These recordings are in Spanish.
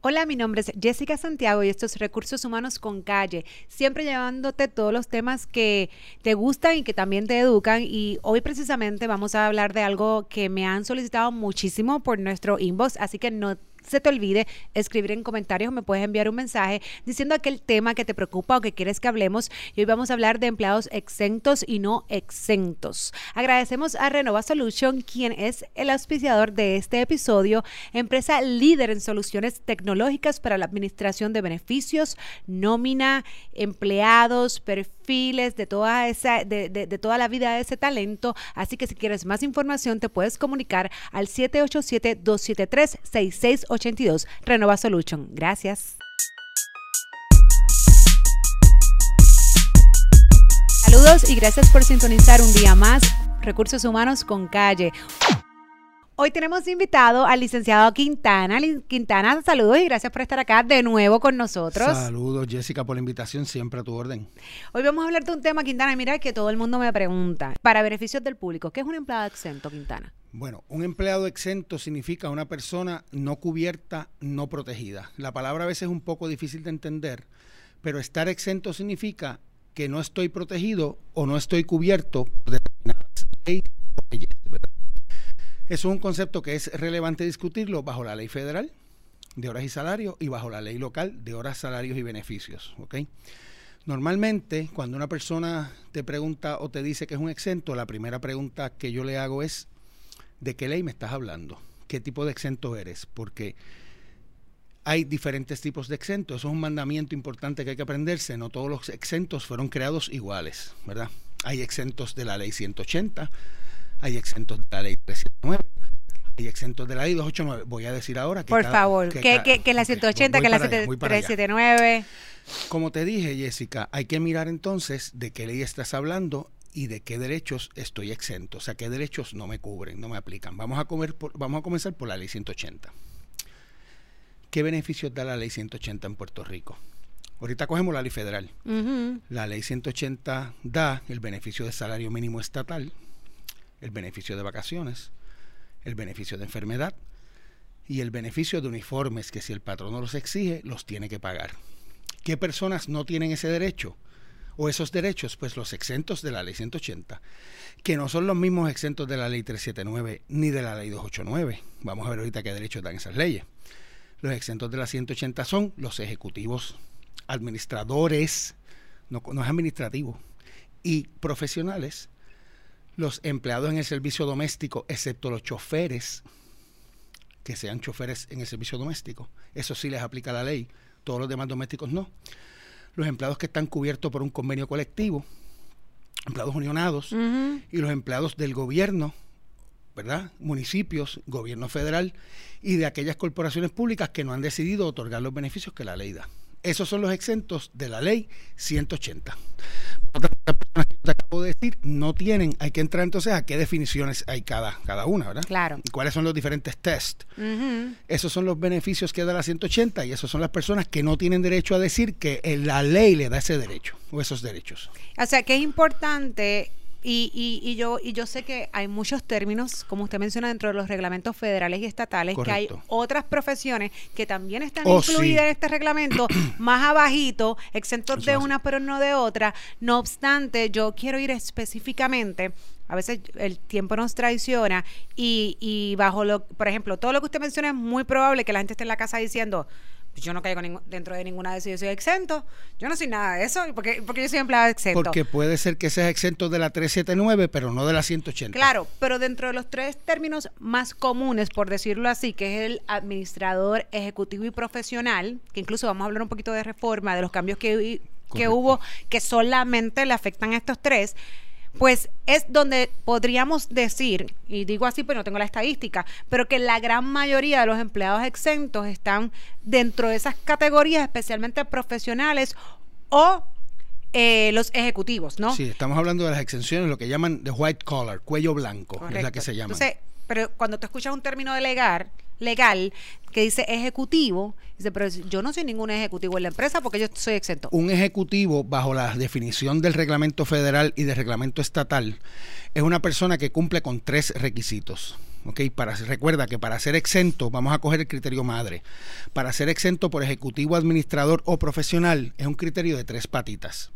Hola, mi nombre es Jessica Santiago y esto es Recursos Humanos con Calle, siempre llevándote todos los temas que te gustan y que también te educan. Y hoy precisamente vamos a hablar de algo que me han solicitado muchísimo por nuestro inbox, así que no se te olvide escribir en comentarios, me puedes enviar un mensaje diciendo aquel tema que te preocupa o que quieres que hablemos. Y hoy vamos a hablar de empleados exentos y no exentos. Agradecemos a Renova Solution, quien es el auspiciador de este episodio, empresa líder en soluciones tecnológicas para la administración de beneficios, nómina, empleados, de toda esa, de, de toda la vida de ese talento. Así que si quieres más información, te puedes comunicar al 787 273 6680 82. Renova Solution. Gracias. Saludos y gracias por sintonizar un día más Recursos Humanos con Calle. Hoy tenemos invitado al licenciado Quintana. Quintana, saludos y gracias por estar acá de nuevo con nosotros. Saludos, Jessica, por la invitación, siempre a tu orden. Hoy vamos a hablar de un tema, Quintana, mira que todo el mundo me pregunta, para beneficios del público, ¿qué es un empleado exento, Quintana? Bueno, un empleado exento significa una persona no cubierta, no protegida. La palabra a veces es un poco difícil de entender, pero estar exento significa que no estoy protegido o no estoy cubierto por determinadas leyes o leyes. Eso es un concepto que es relevante discutirlo bajo la ley federal de horas y salarios y bajo la ley local de horas, salarios y beneficios. Normalmente, cuando una persona te pregunta o te dice que es un exento, la primera pregunta que yo le hago es, ¿de qué ley me estás hablando? ¿Qué tipo de exento eres? Porque hay diferentes tipos de exentos. Eso es un mandamiento importante que hay que aprenderse. No todos los exentos fueron creados iguales, ¿verdad? Hay exentos de la ley 180, hay exentos de la ley 379, hay exentos de la ley 289. Voy a decir ahora que... Por favor, que, que, que, la 180, que la 379. Como te dije, Jessica, hay que mirar entonces de qué ley estás hablando y de qué derechos estoy exento, o sea, qué derechos no me cubren, no me aplican. Vamos a, comer vamos a comenzar por la ley 180. ¿Qué beneficios da la ley 180 en Puerto Rico? Ahorita cogemos la ley federal. La ley 180 da el beneficio de salario mínimo estatal, el beneficio de vacaciones, el beneficio de enfermedad y el beneficio de uniformes que si el patrón no los exige, los tiene que pagar. ¿Qué personas no tienen ese derecho? o esos derechos, pues los exentos de la ley 180, que no son los mismos exentos de la ley 379 ni de la ley 289. Vamos a ver ahorita qué derechos dan esas leyes. Los exentos de la 180 son los ejecutivos, administradores, no, no es administrativo, y profesionales, los empleados en el servicio doméstico, excepto los choferes, que sean choferes en el servicio doméstico. Eso sí les aplica la ley, todos los demás domésticos no los empleados que están cubiertos por un convenio colectivo, empleados unionados y los empleados del gobierno, ¿verdad? Municipios, gobierno federal y de aquellas corporaciones públicas que no han decidido otorgar los beneficios que la ley da. Esos son los exentos de la ley 180. Por te acabo de decir no tienen, hay que entrar entonces a qué definiciones hay cada, cada una, ¿verdad? Claro. Y cuáles son los diferentes tests. Esos son los beneficios que da la 180 y esas son las personas que no tienen derecho a decir que la ley le da ese derecho o esos derechos. O sea, que es importante y, y, y, yo, y yo sé que hay muchos términos, como usted menciona, dentro de los reglamentos federales y estatales, que hay otras profesiones que también están oh, incluidas en este reglamento, más abajito, exentos de una pero no de otra. No obstante, yo quiero ir específicamente a veces el tiempo nos traiciona y, y bajo lo, por ejemplo, todo lo que usted menciona es muy probable que la gente esté en la casa diciendo, yo no caigo dentro de ninguna de esas, yo soy exento. Yo no soy nada de eso, porque, porque yo soy empleado exento. Porque puede ser que seas exento de la 379, pero no de la 180. Claro, pero dentro de los tres términos más comunes, por decirlo así, que es el administrador ejecutivo y profesional, que incluso vamos a hablar un poquito de reforma, de los cambios que, que hubo, que solamente le afectan a estos tres pues es donde podríamos decir, y digo así, pues no tengo la estadística, pero que la gran mayoría de los empleados exentos están dentro de esas categorías, especialmente profesionales o eh, los ejecutivos, ¿no? Sí, estamos hablando de las exenciones, lo que llaman de white collar, cuello blanco, es la que se llama. Entonces, pero cuando tú escuchas un término de legal, que dice ejecutivo, dice, pero yo no soy ningún ejecutivo en la empresa porque yo soy exento. Un ejecutivo, bajo la definición del reglamento federal y del reglamento estatal, es una persona que cumple con tres requisitos. ¿ok? Para, recuerda que para ser exento, vamos a coger el criterio madre, para ser exento por ejecutivo, administrador o profesional es un criterio de tres patitas.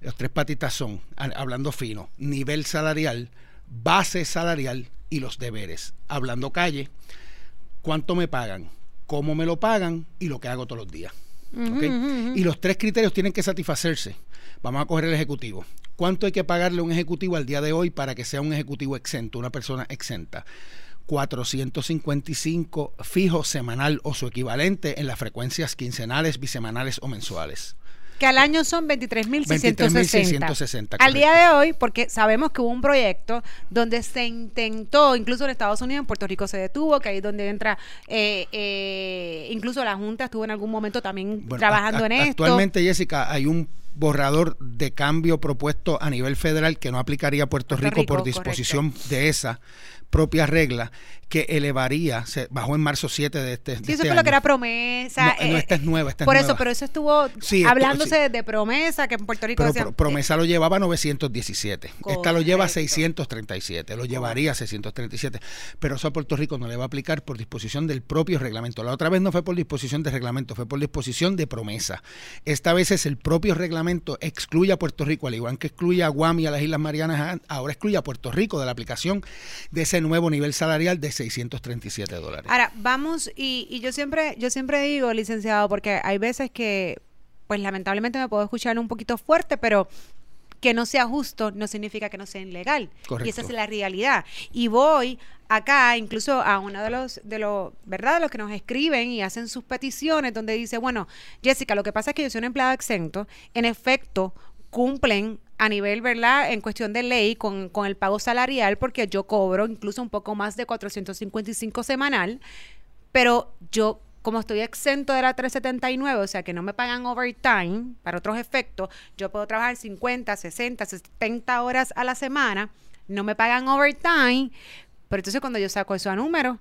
Los tres patitas son, hablando fino, nivel salarial, base salarial y los deberes. Hablando calle, cuánto me pagan, cómo me lo pagan y lo que hago todos los días. Y los tres criterios tienen que satisfacerse. Vamos a coger el ejecutivo. ¿Cuánto hay que pagarle a un ejecutivo al día de hoy para que sea un ejecutivo exento, una persona exenta? 455 fijo semanal o su equivalente en las frecuencias quincenales, bisemanales o mensuales que al año son 23.660. Al día de hoy, porque sabemos que hubo un proyecto donde se intentó, incluso en Estados Unidos, en Puerto Rico se detuvo, que ahí es donde entra, eh, eh, incluso la Junta estuvo en algún momento también trabajando en esto. Actualmente, Jessica, hay un borrador de cambio propuesto a nivel federal que no aplicaría a Puerto, Rico, por disposición de esa propia regla que elevaría, se bajó en marzo 7 de este, sí, eso este fue lo que era promesa. No, eh, esta es nueva, esta Por eso, pero eso estuvo hablándose de promesa, que en Puerto Rico pero promesa lo llevaba 917, esta lo lleva 637, lo llevaría a 637, pero eso a Puerto Rico no le va a aplicar por disposición del propio reglamento. La otra vez no fue por disposición de reglamento, fue por disposición de promesa. Esta vez es el propio reglamento, excluye a Puerto Rico, al igual que excluye a Guam y a las Islas Marianas, ahora excluye a Puerto Rico de la aplicación de ese nuevo nivel salarial de 637 dólares. Ahora, vamos, y, y yo siempre, yo siempre digo, licenciado, porque hay veces que, pues lamentablemente me puedo escuchar un poquito fuerte, pero que no sea justo no significa que no sea ilegal. Correcto. Y esa es la realidad. Y voy acá incluso a uno de los de los verdad de los que nos escriben y hacen sus peticiones donde dice bueno Jessica lo que pasa es que yo soy un empleado exento en efecto cumplen a nivel, ¿verdad? En cuestión de ley con, el pago salarial, porque yo cobro incluso un poco más de 455 semanal, pero yo como estoy exento de la 379, o sea que no me pagan overtime para otros efectos, yo puedo trabajar 50, 60, 70 horas a la semana, no me pagan overtime, pero entonces cuando yo saco eso a número,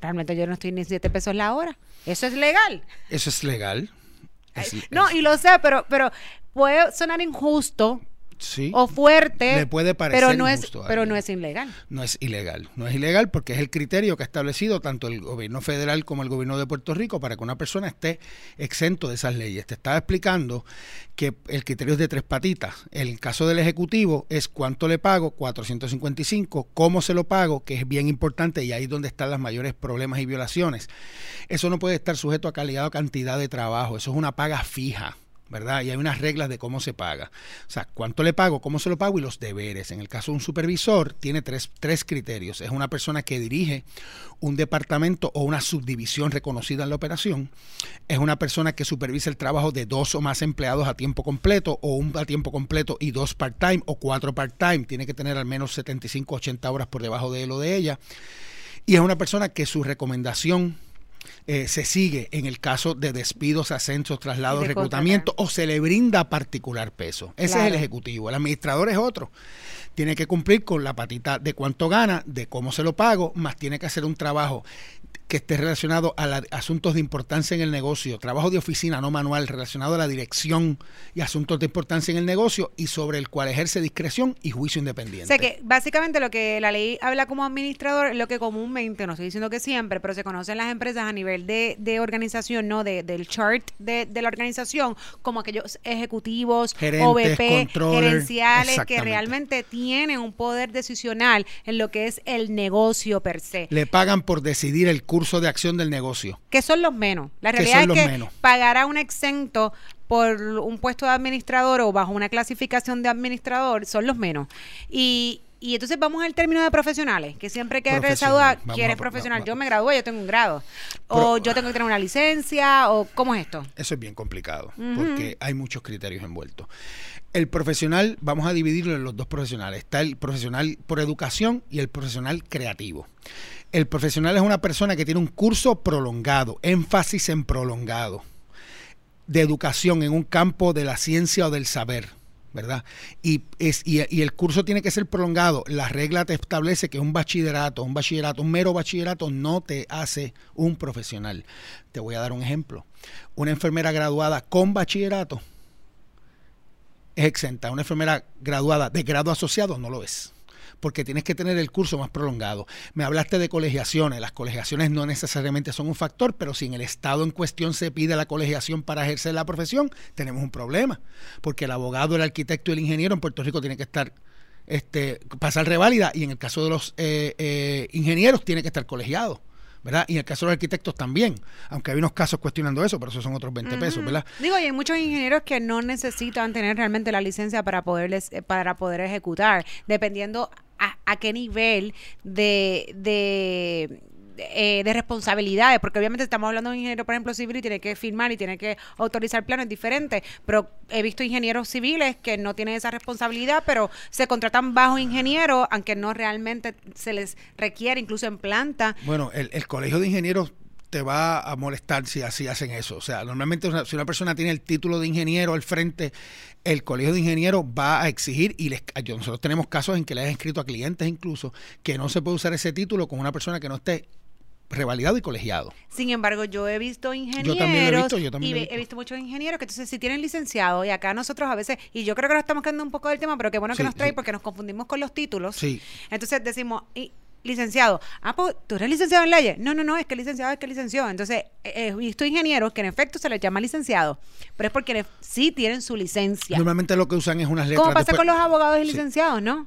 realmente yo no estoy ni 7 pesos la hora. Eso es legal. Eso es legal. no, y lo sé, pero, pero puede sonar injusto o fuerte, puede parecer pero no es, pero no es ilegal. No es ilegal, no es ilegal porque es el criterio que ha establecido tanto el gobierno federal como el gobierno de Puerto Rico para que una persona esté exento de esas leyes. Te estaba explicando que el criterio es de tres patitas. El caso del ejecutivo es cuánto le pago, 455, cómo se lo pago, que es bien importante y ahí es donde están los mayores problemas y violaciones. Eso no puede estar sujeto a calidad o cantidad de trabajo, eso es una paga fija. ¿Verdad? Y hay unas reglas de cómo se paga. O sea, cuánto le pago, cómo se lo pago y los deberes. En el caso de un supervisor, tiene tres, tres criterios. Es una persona que dirige un departamento o una subdivisión reconocida en la operación. Es una persona que supervisa el trabajo de dos o más empleados a tiempo completo o un a tiempo completo y dos part-time o cuatro part-time. Tiene que tener al menos 75, 80 horas por debajo de él o de ella. Y es una persona que su recomendación eh, se sigue en el caso de despidos, ascensos, traslados, reclutamiento o se le brinda particular peso. Ese es el ejecutivo. El administrador es otro. Tiene que cumplir con la patita de cuánto gana, de cómo se lo pago, más tiene que hacer un trabajo que esté relacionado a asuntos de importancia en el negocio, trabajo de oficina no manual relacionado a la dirección y asuntos de importancia en el negocio y sobre el cual ejerce discreción y juicio independiente. O sea que básicamente lo que la ley habla como administrador es lo que comúnmente, no estoy diciendo que siempre, pero se conocen las empresas a nivel de, de organización, no de, del chart de, de, la organización, como aquellos ejecutivos, OVP, gerenciales que realmente tienen un poder decisional en lo que es el negocio per se. Le pagan por decidir el curso curso de acción del negocio. Que son los menos. La realidad es que pagar a un exento por un puesto de administrador o bajo una clasificación de administrador son los menos. Y, y entonces vamos al término de profesionales, que siempre que eres quieres profesional. Yo me gradué, yo tengo un grado. O yo tengo que tener una licencia, o ¿cómo es esto? Eso es bien complicado, porque hay muchos criterios envueltos. El profesional, vamos a dividirlo en los dos profesionales. Está el profesional por educación y el profesional creativo. El profesional es una persona que tiene un curso prolongado, énfasis en prolongado, de educación en un campo de la ciencia o del saber, ¿verdad? Y, es, y, el curso tiene que ser prolongado. La regla te establece que un bachillerato, un bachillerato, un mero bachillerato no te hace un profesional. Te voy a dar un ejemplo. Una enfermera graduada con bachillerato es exenta. Una enfermera graduada de grado asociado no lo es. Porque tienes que tener el curso más prolongado. Me hablaste de colegiaciones. Las colegiaciones no necesariamente son un factor, pero si en el estado en cuestión se pide la colegiación para ejercer la profesión, tenemos un problema, porque el abogado, el arquitecto y el ingeniero en Puerto Rico tienen que estar este, pasar reválida y en el caso de los eh, eh, ingenieros tiene que estar colegiado. ¿Verdad? Y en el caso de los arquitectos también, aunque hay unos casos cuestionando eso, pero eso son otros 20 pesos, ¿verdad? Digo, y hay muchos ingenieros que no necesitan tener realmente la licencia para poderles, eh, para poder ejecutar, dependiendo a, a qué nivel de, de eh, de responsabilidades, porque obviamente estamos hablando de un ingeniero, por ejemplo, civil y tiene que firmar y tiene que autorizar planos diferentes, pero he visto ingenieros civiles que no tienen esa responsabilidad, pero se contratan bajo ingenieros, aunque no realmente se les requiere, incluso en planta. Bueno, el, el colegio de ingenieros te va a molestar si así hacen eso. O sea, normalmente si una persona tiene el título de ingeniero al frente, el colegio de ingenieros va a exigir, y les, nosotros tenemos casos en que le han escrito a clientes incluso, que no se puede usar ese título con una persona que no esté revalidado y colegiado. Sin embargo, yo he visto ingenieros. Yo también he visto, yo también y he visto. muchos ingenieros que entonces si tienen licenciado y acá nosotros a veces, y yo creo que nos estamos quedando un poco del tema, pero qué bueno que nos trae porque nos confundimos con los títulos. Sí. Entonces decimos, y, licenciado, ah, pues tú eres licenciado en leyes. No, no, no, es que licenciado es que licenció. Entonces, he visto ingenieros que en efecto se les llama licenciado, pero es porque sí tienen su licencia. Normalmente lo que usan es unas letras. ¿Cómo pasa con los abogados y licenciados, no?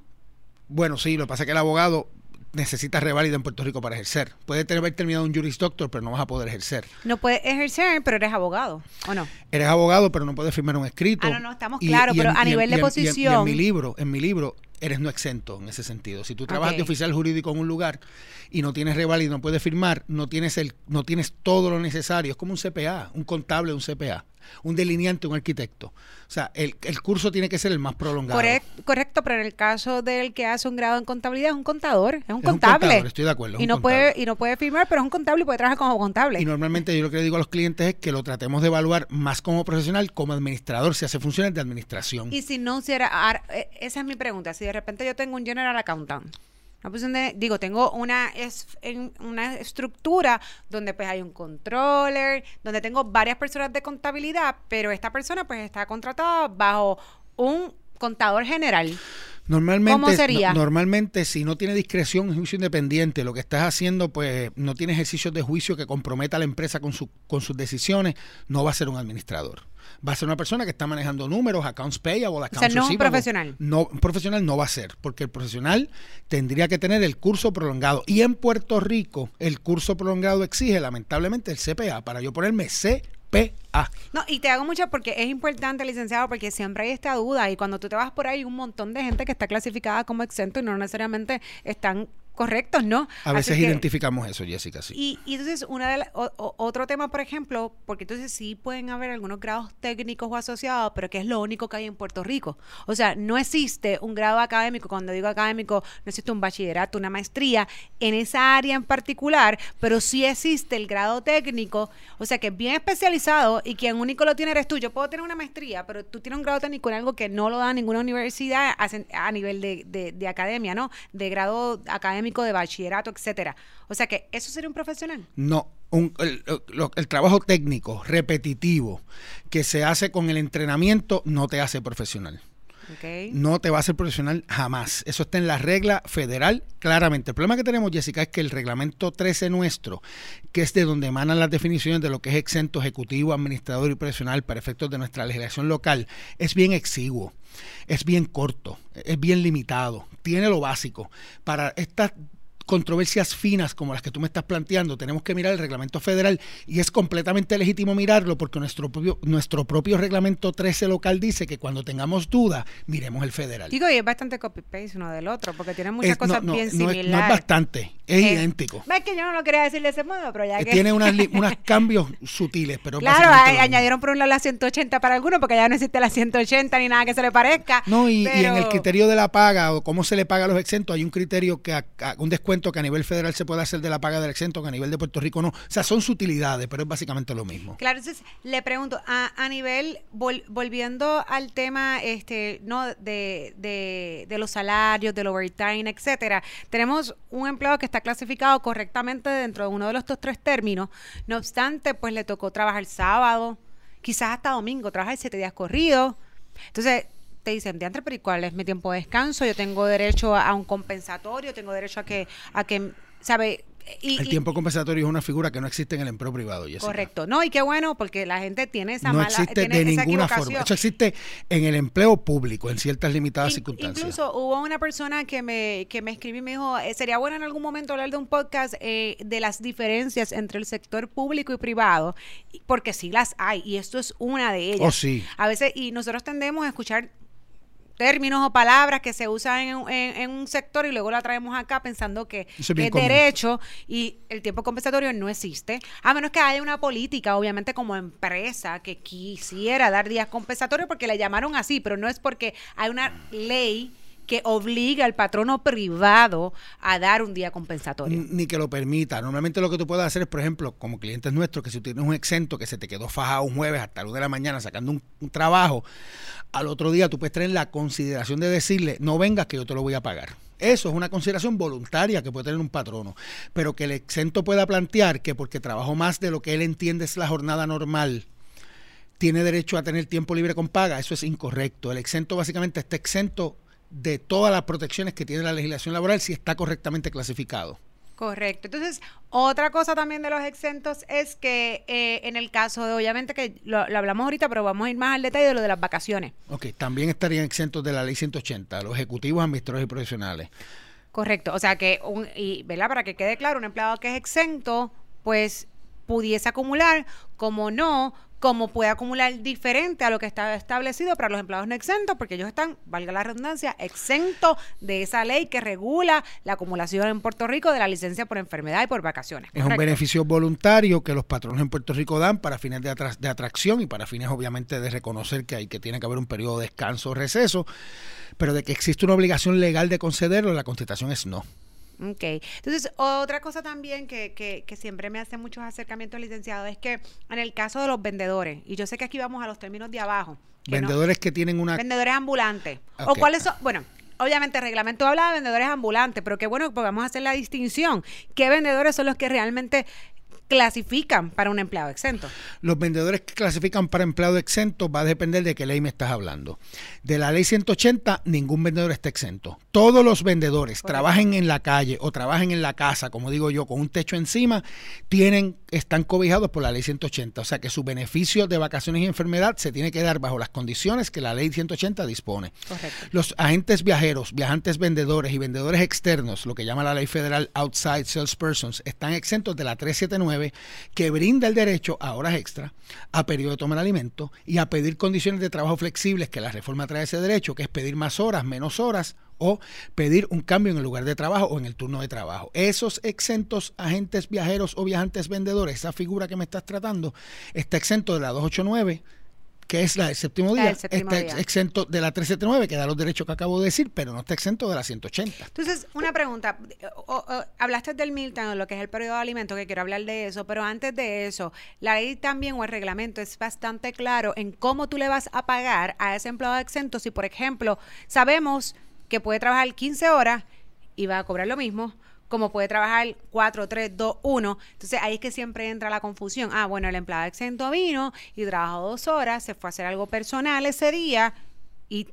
Bueno, sí, lo que pasa es que el abogado necesitas reválida en Puerto Rico para ejercer. Puede tener, haber terminado un Juris Doctor, pero no vas a poder ejercer. No puedes ejercer, pero eres abogado, ¿o no? Eres abogado, pero no puedes firmar un escrito. Ah, no, no, estamos claros, pero a nivel de posición... en mi libro, en mi libro, eres no exento en ese sentido. Si tú trabajas de oficial jurídico en un lugar y no tienes reválida y no puedes firmar, no tienes, el, no tienes todo lo necesario. Es como un CPA, un contable, un CPA un delineante, un arquitecto. O sea, el, curso tiene que ser el más prolongado. Correcto, pero en el caso del que hace un grado en contabilidad es un contador, es un contable. estoy de acuerdo. Y no, puede, y no puede firmar, pero es un contable y puede trabajar como contable. Y normalmente yo lo que le digo a los clientes es que lo tratemos de evaluar más como profesional, como administrador, si hace funciones de administración. Y si no hiciera, e, esa es mi pregunta, si de repente yo tengo un general accountant, digo, tengo una, una estructura donde pues hay un controller, donde tengo varias personas de contabilidad, pero esta persona pues está contratada bajo un contador general. Normalmente, ¿Cómo sería? normalmente, si no tiene discreción en juicio independiente, lo que estás haciendo, pues no tiene ejercicios de juicio que comprometa a la empresa con, su, con sus decisiones, no va a ser un administrador va a ser una persona que está manejando números, accounts payable, accounts O sea, no un profesional. No, un profesional no va a ser, porque el profesional tendría que tener el curso prolongado. Y en Puerto Rico, el curso prolongado exige, lamentablemente, el CPA. Para yo ponerme CPA. No, y te hago mucho porque es importante, licenciado, porque siempre hay esta duda y cuando tú te vas por ahí, hay un montón de gente que está clasificada como exento y no necesariamente están correctos, ¿no? A veces identificamos eso, Jessica, sí. Y, y entonces, una de otro tema, por ejemplo, porque entonces sí pueden haber algunos grados técnicos o asociados, pero que es lo único que hay en Puerto Rico. O sea, no existe un grado académico, cuando digo académico, no existe un bachillerato, una maestría en esa área en particular, pero sí existe el grado técnico, o sea, que es bien especializado y quien único lo tiene eres tú. Yo puedo tener una maestría, pero tú tienes un grado técnico en algo que no lo da ninguna universidad a, nivel de, de, de academia, ¿no? De grado académico de bachillerato, etcétera. O sea que, ¿eso sería un profesional? No, el, trabajo técnico, repetitivo, que se hace con el entrenamiento, no te hace profesional. No te va a hacer profesional jamás. Eso está en la regla federal claramente. El problema que tenemos, Jessica, es que el reglamento 13 nuestro, que es de donde emanan las definiciones de lo que es exento ejecutivo, administrador y profesional para efectos de nuestra legislación local, es bien exiguo es bien corto, es bien limitado, tiene lo básico. Para estas controversias finas como las que tú me estás planteando, tenemos que mirar el reglamento federal y es completamente legítimo mirarlo porque nuestro propio, nuestro propio reglamento 13 local dice que cuando tengamos duda, miremos el federal. Digo, y es bastante copy-paste uno del otro porque tiene muchas cosas bien similares. no es bastante, es eh, idéntico. Es que yo no lo quería decir de ese modo, pero ya que... Tiene unos cambios sutiles, pero Claro, añadieron por un lado la 180 para algunos porque ya no existe la 180 ni nada que se le parezca. No, y, en el criterio de la paga o cómo se le paga a los exentos hay un criterio que un descuento que a nivel federal se puede hacer de la paga del exento, que a nivel de Puerto Rico no. O sea, son sutilidades, pero es básicamente lo mismo. Claro, entonces le pregunto, a, nivel, volviendo al tema este, no de, de, de los salarios, del overtime, etcétera, tenemos un empleado que está clasificado correctamente dentro de uno de estos tres términos. No obstante, pues le tocó trabajar sábado, quizás hasta domingo, trabajar siete días corridos. Entonces, te dicen, de pero ¿y cuál es mi tiempo de descanso? Yo tengo derecho a un compensatorio, tengo derecho a que, a que, ¿sabe? el tiempo compensatorio es una figura que no existe en el empleo privado. Jessica. Correcto. No, y qué bueno, porque la gente tiene esa no mala... existe de ninguna forma. Eso existe en el empleo público, en ciertas limitadas circunstancias. Incluso hubo una persona que me, que me escribió y me dijo, eh, sería bueno en algún momento hablar de un podcast eh, de las diferencias entre el sector público y privado, porque sí las hay, y esto es una de ellas. Oh, sí. A veces, y nosotros tendemos a escuchar términos o palabras que se usan en, un sector y luego la traemos acá pensando que, es, derecho y el tiempo compensatorio no existe, a menos que haya una política, obviamente como empresa, que quisiera dar días compensatorios porque le llamaron así, pero no es porque hay una ley que obliga al patrono privado a dar un día compensatorio. Ni que lo permita. Normalmente lo que tú puedes hacer es, por ejemplo, como clientes nuestros, que si tienes un exento que se te quedó fajado un jueves hasta la de la mañana sacando un trabajo, al otro día tú puedes tener la consideración de decirle, no vengas que yo te lo voy a pagar. Eso es una consideración voluntaria que puede tener un patrono, pero que el exento pueda plantear que porque trabajo más de lo que él entiende es la jornada normal, tiene derecho a tener tiempo libre con paga, eso es incorrecto. El exento básicamente está exento de todas las protecciones que tiene la legislación laboral si está correctamente clasificado. Correcto. Entonces, otra cosa también de los exentos es que eh, en el caso de, obviamente que lo, hablamos ahorita, pero vamos a ir más al detalle de lo de las vacaciones. Ok, también estarían exentos de la ley 180, los ejecutivos, administradores y profesionales. Correcto. O sea que, un, y, ¿verdad? Para que quede claro, un empleado que es exento, pues pudiese acumular, como no, como puede acumular diferente a lo que está establecido para los empleados no exentos, porque ellos están, valga la redundancia, exentos de esa ley que regula la acumulación en Puerto Rico de la licencia por enfermedad y por vacaciones. Es un beneficio voluntario que los patronos en Puerto Rico dan para fines de, de atracción y para fines obviamente de reconocer que hay que tiene que haber un periodo de descanso o receso, pero de que existe una obligación legal de concederlo, la Constitución es no. Ok. Entonces, otra cosa también que, que, que, siempre me hace muchos acercamientos licenciados es que en el caso de los vendedores, y yo sé que aquí vamos a los términos de abajo. vendedores que tienen una... Vendedores ambulantes. O cuáles son... Bueno, obviamente el reglamento habla de vendedores ambulantes, pero qué bueno, pues vamos a hacer la distinción. ¿Qué vendedores son los que realmente clasifican para un empleado exento? Los vendedores que clasifican para empleado exento va a depender de qué ley me estás hablando. De la ley 180, ningún vendedor está exento. Todos los vendedores, trabajen en la calle o trabajen en la casa, como digo yo, con un techo encima, tienen, están cobijados por la ley 180. O sea que su beneficio de vacaciones y enfermedad se tiene que dar bajo las condiciones que la ley 180 dispone. Los agentes viajeros, viajantes vendedores y vendedores externos, lo que llama la ley federal Outside Salespersons, están exentos de la 379 que brinda el derecho a horas extra, a periodo de tomar alimento y a pedir condiciones de trabajo flexibles que la reforma trae ese derecho, que es pedir más horas, menos horas o pedir un cambio en el lugar de trabajo o en el turno de trabajo. Esos exentos agentes viajeros o viajantes vendedores, esa figura que me estás tratando, está exento de la 289 que es la del séptimo día, está exento de la 379, que da los derechos que acabo de decir, pero no está exento de la 180. Entonces, una pregunta. hablaste del Milton, lo que es el periodo de alimentos, que quiero hablar de eso, pero antes de eso, la ley también o el reglamento es bastante claro en cómo tú le vas a pagar a ese empleado exento si, por ejemplo, sabemos que puede trabajar 15 horas y va a cobrar lo mismo, como puede trabajar 4, 3, 2, 1. Entonces ahí es que siempre entra la confusión. Ah, bueno, el empleado exento vino y trabajó dos horas, se fue a hacer algo personal ese día y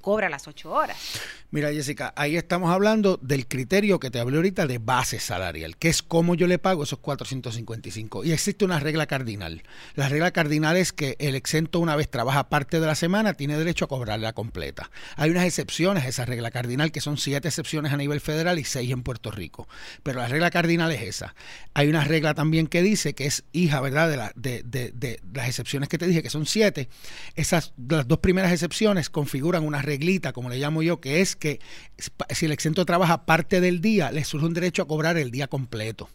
cobra las ocho horas. Mira, Jessica, ahí estamos hablando del criterio que te hablé ahorita de base salarial, que es cómo yo le pago esos 455. Y existe una regla cardinal. La regla cardinal es que el exento una vez trabaja parte de la semana tiene derecho a cobrarla completa. Hay unas excepciones a esa regla cardinal, que son siete excepciones a nivel federal y seis en Puerto Rico. Pero la regla cardinal es esa. Hay una regla también que dice que es hija, ¿verdad?, de, la, de, de, de las excepciones que te dije, que son siete. Esas, las dos primeras excepciones configuran una reglita, como le llamo yo, que es que si el exento trabaja parte del día, le surge un derecho a cobrar el día completo.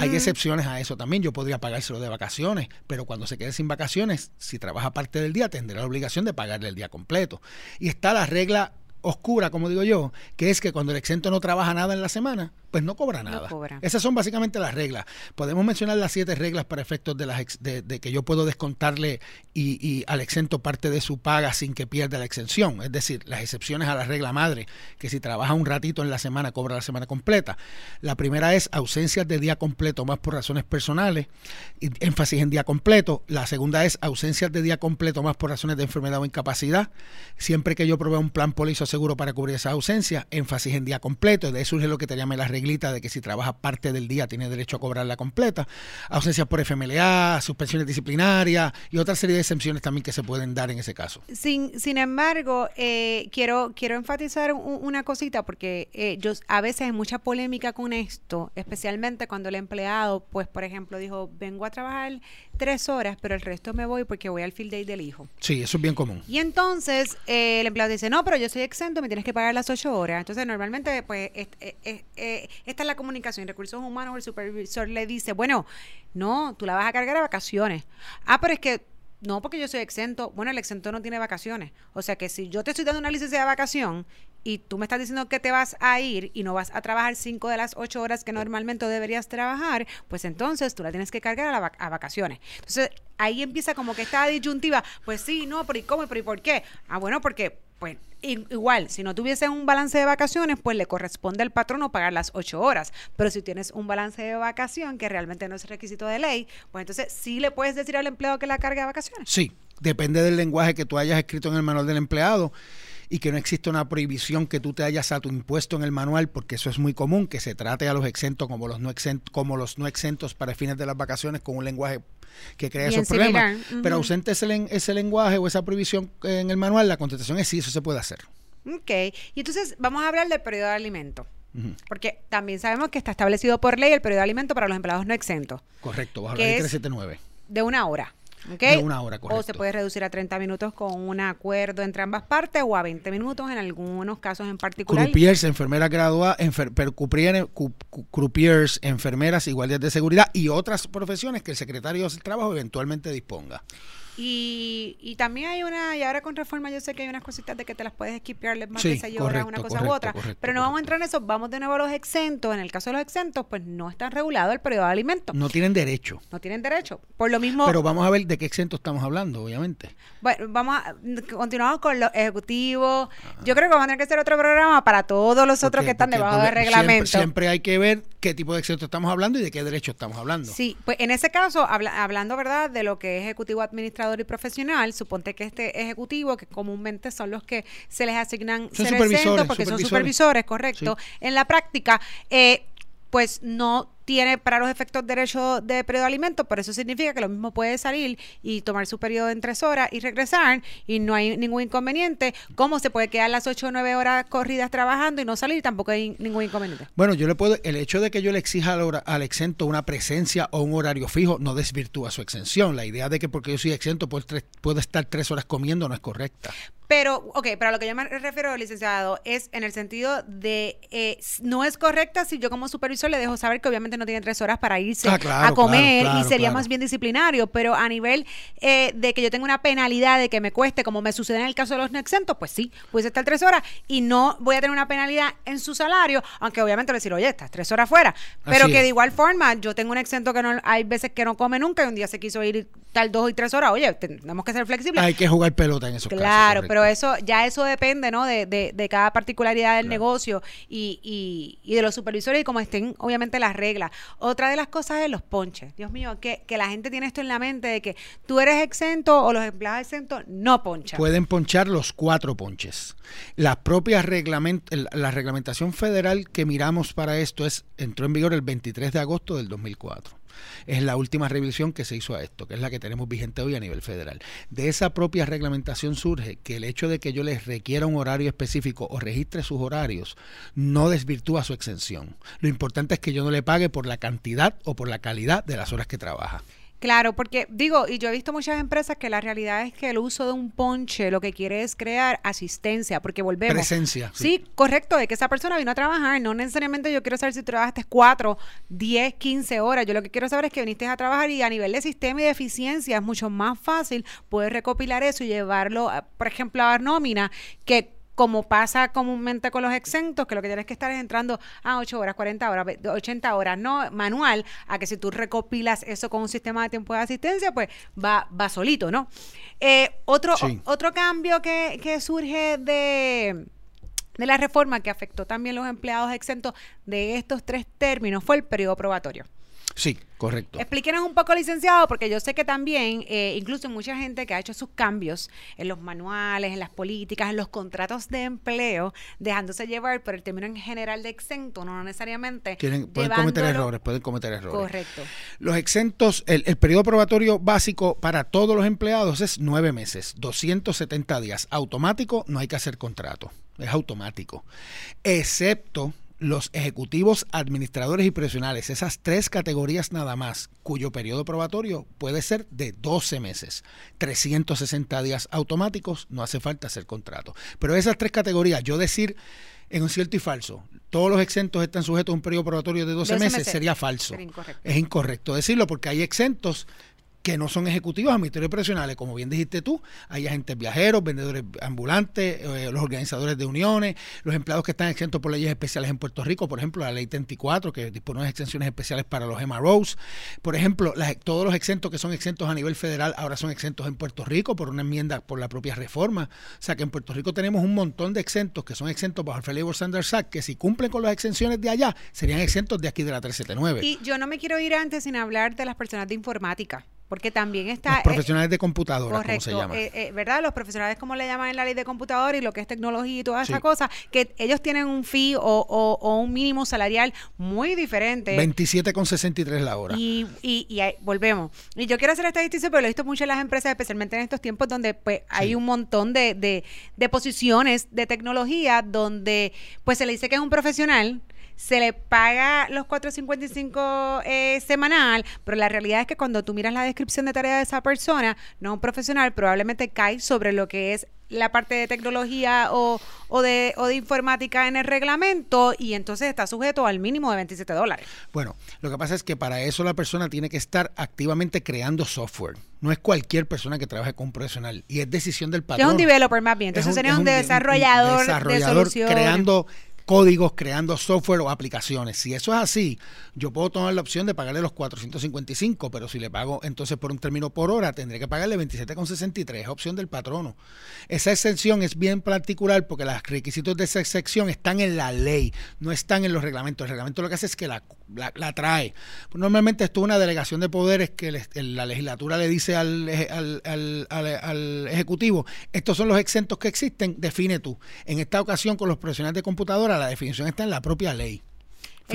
Hay excepciones a eso también. Yo podría pagárselo de vacaciones, pero cuando se quede sin vacaciones, si trabaja parte del día, tendrá la obligación de pagarle el día completo. Y está la regla oscura, como digo yo, que es que cuando el exento no trabaja nada en la semana, pues no cobra nada. Esas son básicamente las reglas. Podemos mencionar las siete reglas para efectos de, las de, que yo puedo descontarle y, al exento parte de su paga sin que pierda la exención. Es decir, las excepciones a la regla madre, que si trabaja un ratito en la semana, cobra la semana completa. La primera es ausencias de día completo más por razones personales, y énfasis en día completo. La segunda es ausencias de día completo más por razones de enfermedad o incapacidad. Siempre que yo provea un plan polizo seguro para cubrir esa ausencia, énfasis en día completo. De ahí surge lo que te llame la regla de que si trabaja parte del día tiene derecho a cobrarla completa, ausencias por FMLA, suspensiones disciplinarias y otra serie de exenciones también que se pueden dar en ese caso. Sin, sin embargo, eh, quiero, quiero enfatizar una cosita porque eh, yo, a veces hay mucha polémica con esto, especialmente cuando el empleado, pues por ejemplo, dijo, vengo a trabajar tres horas, pero el resto me voy porque voy al field day del hijo. Sí, eso es bien común. Y entonces eh, el empleado dice, no, pero yo soy exento, me tienes que pagar las ocho horas. Entonces normalmente, pues, esta es la comunicación. Recursos humanos, el supervisor le dice, bueno, no, tú la vas a cargar a vacaciones. Ah, pero es que no, porque yo soy exento. Bueno, el exento no tiene vacaciones. O sea que si yo te estoy dando una licencia de vacación y tú me estás diciendo que te vas a ir y no vas a trabajar cinco de las ocho horas que normalmente deberías trabajar, pues entonces tú la tienes que cargar a, a vacaciones. Entonces ahí empieza como que esta disyuntiva. Pues sí, no, pero ¿y cómo? ¿Pero y por qué? Ah, bueno, porque pues igual, si no tuviese un balance de vacaciones, pues le corresponde al patrono pagar las ocho horas. Pero si tienes un balance de vacación, que realmente no es requisito de ley, pues entonces sí le puedes decir al empleado que la cargue de vacaciones. Sí, depende del lenguaje que tú hayas escrito en el manual del empleado y que no existe una prohibición que tú te hayas impuesto en el manual, porque eso es muy común, que se trate a los exentos como los no exentos, como los no exentos para fines de las vacaciones con un lenguaje que crea esos problemas. Pero ausente ese, ese lenguaje o esa prohibición en el manual, la contestación es sí, eso se puede hacer. Ok, y entonces vamos a hablar del periodo de alimento. Porque también sabemos que está establecido por ley el periodo de alimento para los empleados no exentos. Correcto, bajo la ley 379. De una hora. De una hora, correcto. O se puede reducir a 30 minutos con un acuerdo entre ambas partes o a 20 minutos en algunos casos en particular. Croupiers, enfermeras graduadas, enfer croupiers, enfermeras y guardias de seguridad y otras profesiones que el secretario del Trabajo eventualmente disponga. Y, y también hay una, y ahora con reforma yo sé que hay unas cositas de que te las puedes equiparles más de 6 horas, una cosa u otra, pero no vamos a entrar en eso, vamos de nuevo a los exentos. En el caso de los exentos, pues no está regulado el periodo de alimentos. No tienen derecho. No tienen derecho. Por lo mismo. Pero vamos a ver de qué exentos estamos hablando, obviamente. Bueno, vamos a, continuamos con los ejecutivos. Yo creo que vamos a tener que hacer otro programa para todos los otros que están debajo del reglamento. Siempre, hay que ver qué tipo de exentos estamos hablando y de qué derecho estamos hablando. Sí, pues en ese caso, hablando, ¿verdad?, de lo que es ejecutivo administrativo y profesional, suponte que este ejecutivo, que comúnmente son los que se les asignan ser exentos porque son supervisores, correcto, en la práctica, eh, pues no tiene para los efectos derecho de periodo de alimento, pero eso significa que lo mismo puede salir y tomar su periodo en tres horas y regresar y no hay ningún inconveniente. ¿Cómo se puede quedar las ocho o nueve horas corridas trabajando y no salir? Tampoco hay ningún inconveniente. Bueno, yo le puedo, el hecho de que yo le exija al, al exento una presencia o un horario fijo no desvirtúa su exención. La idea de que porque yo soy exento puedo, puedo estar tres horas comiendo no es correcta. Pero, ok, pero a lo que yo me refiero, licenciado, es en el sentido de, eh, no es correcta si yo como supervisor le dejo saber que obviamente no tiene tres horas para irse ah, a comer y sería más bien disciplinario, pero a nivel eh, de que yo tenga una penalidad de que me cueste, como me sucede en el caso de los no exentos, pues sí, puede estar tres horas y no voy a tener una penalidad en su salario, aunque obviamente le decir, oye, estás tres horas fuera, pero que de igual forma yo tengo un exento que no, hay veces que no come nunca y un día se quiso ir tal dos y tres horas, oye, tenemos que ser flexibles. Hay que jugar pelota en esos casos. Claro, pero eso, ya eso depende, ¿no? De, de, cada particularidad del negocio y, y, y, de los supervisores y como estén, obviamente, las reglas. Otra de las cosas es los ponches. Dios mío, que, que la gente tiene esto en la mente de que tú eres exento o los empleados exentos no ponchan. Pueden ponchar los cuatro ponches. La propia reglament la reglamentación federal que miramos para esto es entró en vigor el 23 de agosto del 2004 es la última revisión que se hizo a esto, que es la que tenemos vigente hoy a nivel federal. De esa propia reglamentación surge que el hecho de que yo les requiera un horario específico o registre sus horarios no desvirtúa su exención. Lo importante es que yo no le pague por la cantidad o por la calidad de las horas que trabaja. Claro, porque digo, y yo he visto muchas empresas que la realidad es que el uso de un ponche lo que quiere es crear asistencia, porque volvemos. Presencia. Sí. correcto, de que esa persona vino a trabajar. No necesariamente yo quiero saber si trabajaste cuatro, diez, quince horas. Yo lo que quiero saber es que viniste a trabajar y a nivel de sistema y de eficiencia es mucho más fácil poder recopilar eso y llevarlo, por ejemplo, a nómina que como pasa comúnmente con los exentos, que lo que tienes que estar es entrando a 8 horas, 40 horas, 80 horas, no manual, a que si tú recopilas eso con un sistema de tiempo de asistencia, pues va, va solito, ¿no? Eh, otro, otro cambio que, que surge de de la reforma que afectó también los empleados exentos de estos tres términos fue el periodo probatorio. Sí, correcto. Explíquenos un poco, licenciado, porque yo sé que también, eh, incluso mucha gente que ha hecho sus cambios en los manuales, en las políticas, en los contratos de empleo, dejándose llevar por el término en general de exento, no necesariamente. pueden cometer errores, pueden cometer errores. Correcto. Los exentos, el, el periodo probatorio básico para todos los empleados es nueve meses, 270 días. Automático, no hay que hacer contrato es automático, excepto los ejecutivos, administradores y profesionales, esas tres categorías nada más, cuyo periodo probatorio puede ser de 12 meses, 360 días automáticos, no hace falta hacer contrato. Pero esas tres categorías, yo decir en un cierto y falso, todos los exentos están sujetos a un periodo probatorio de 12, meses, sería falso. Es incorrecto decirlo porque hay exentos que no son ejecutivos administrativos profesionales, como bien dijiste tú, hay agentes viajeros, vendedores ambulantes, eh, los organizadores de uniones, los empleados que están exentos por leyes especiales en Puerto Rico, por ejemplo, la ley 34, que dispone de exenciones especiales para los MROs, por ejemplo, todos los exentos que son exentos a nivel federal ahora son exentos en Puerto Rico por una enmienda por la propia reforma, o sea que en Puerto Rico tenemos un montón de exentos que son exentos bajo el Fair Labor Standards Act, que si cumplen con las exenciones de allá, serían exentos de aquí de la 379. Y yo no me quiero ir antes sin hablar de las personas de informática porque también está... Los eh, profesionales de computadora, como se llama. Eh, eh, ¿Verdad? Los profesionales, como le llaman en la ley de computadora y lo que es tecnología y toda esa cosa, que ellos tienen un fee o, un mínimo salarial muy diferente. 27,63 la hora. Y, y, y volvemos. Y yo quiero hacer esta distinción, pero lo he visto mucho en las empresas, especialmente en estos tiempos donde pues hay un montón de, de, de posiciones de tecnología donde pues se le dice que es un profesional, se le paga los 4.55 eh, semanal, pero la realidad es que cuando tú miras la descripción de tarea de esa persona, no un profesional, probablemente cae sobre lo que es la parte de tecnología o, de, o de informática en el reglamento y entonces está sujeto al mínimo de 27 dólares. Bueno, lo que pasa es que para eso la persona tiene que estar activamente creando software. No es cualquier persona que trabaje con un profesional y es decisión del patrón. Es un developer más bien, entonces sería un, desarrollador, desarrollador de creando códigos, creando software o aplicaciones. Si eso es así, yo puedo tomar la opción de pagarle los 455, pero si le pago entonces por un término por hora, tendré que pagarle 27,63, es opción del patrono. Esa excepción es bien particular porque los requisitos de esa excepción están en la ley, no están en los reglamentos. El reglamento lo que hace es que la, la, trae. Normalmente esto es una delegación de poderes que la legislatura le dice al, al, al Ejecutivo, estos son los exentos que existen, define tú. En esta ocasión con los profesionales de computadora, la definición está en la propia ley.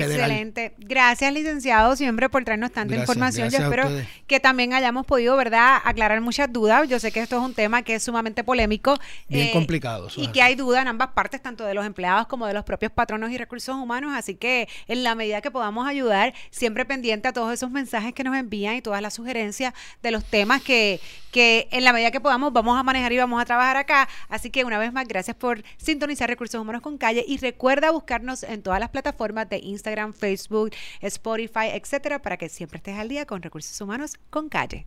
Excelente. Gracias, licenciado, siempre por traernos tanta información. Yo espero que también hayamos podido, ¿verdad?, aclarar muchas dudas. Yo sé que esto es un tema que es sumamente polémico. Bien eh, complicado. Y que hay duda en ambas partes, tanto de los empleados como de los propios patronos y recursos humanos. Así que en la medida que podamos ayudar, siempre pendiente a todos esos mensajes que nos envían y todas las sugerencias de los temas que, que en la medida que podamos vamos a manejar y vamos a trabajar acá. Así que una vez más, gracias por sintonizar Recursos Humanos con Calle y recuerda buscarnos en todas las plataformas de Instagram, Facebook, Spotify, etcétera, para que siempre estés al día con Recursos Humanos con Calle.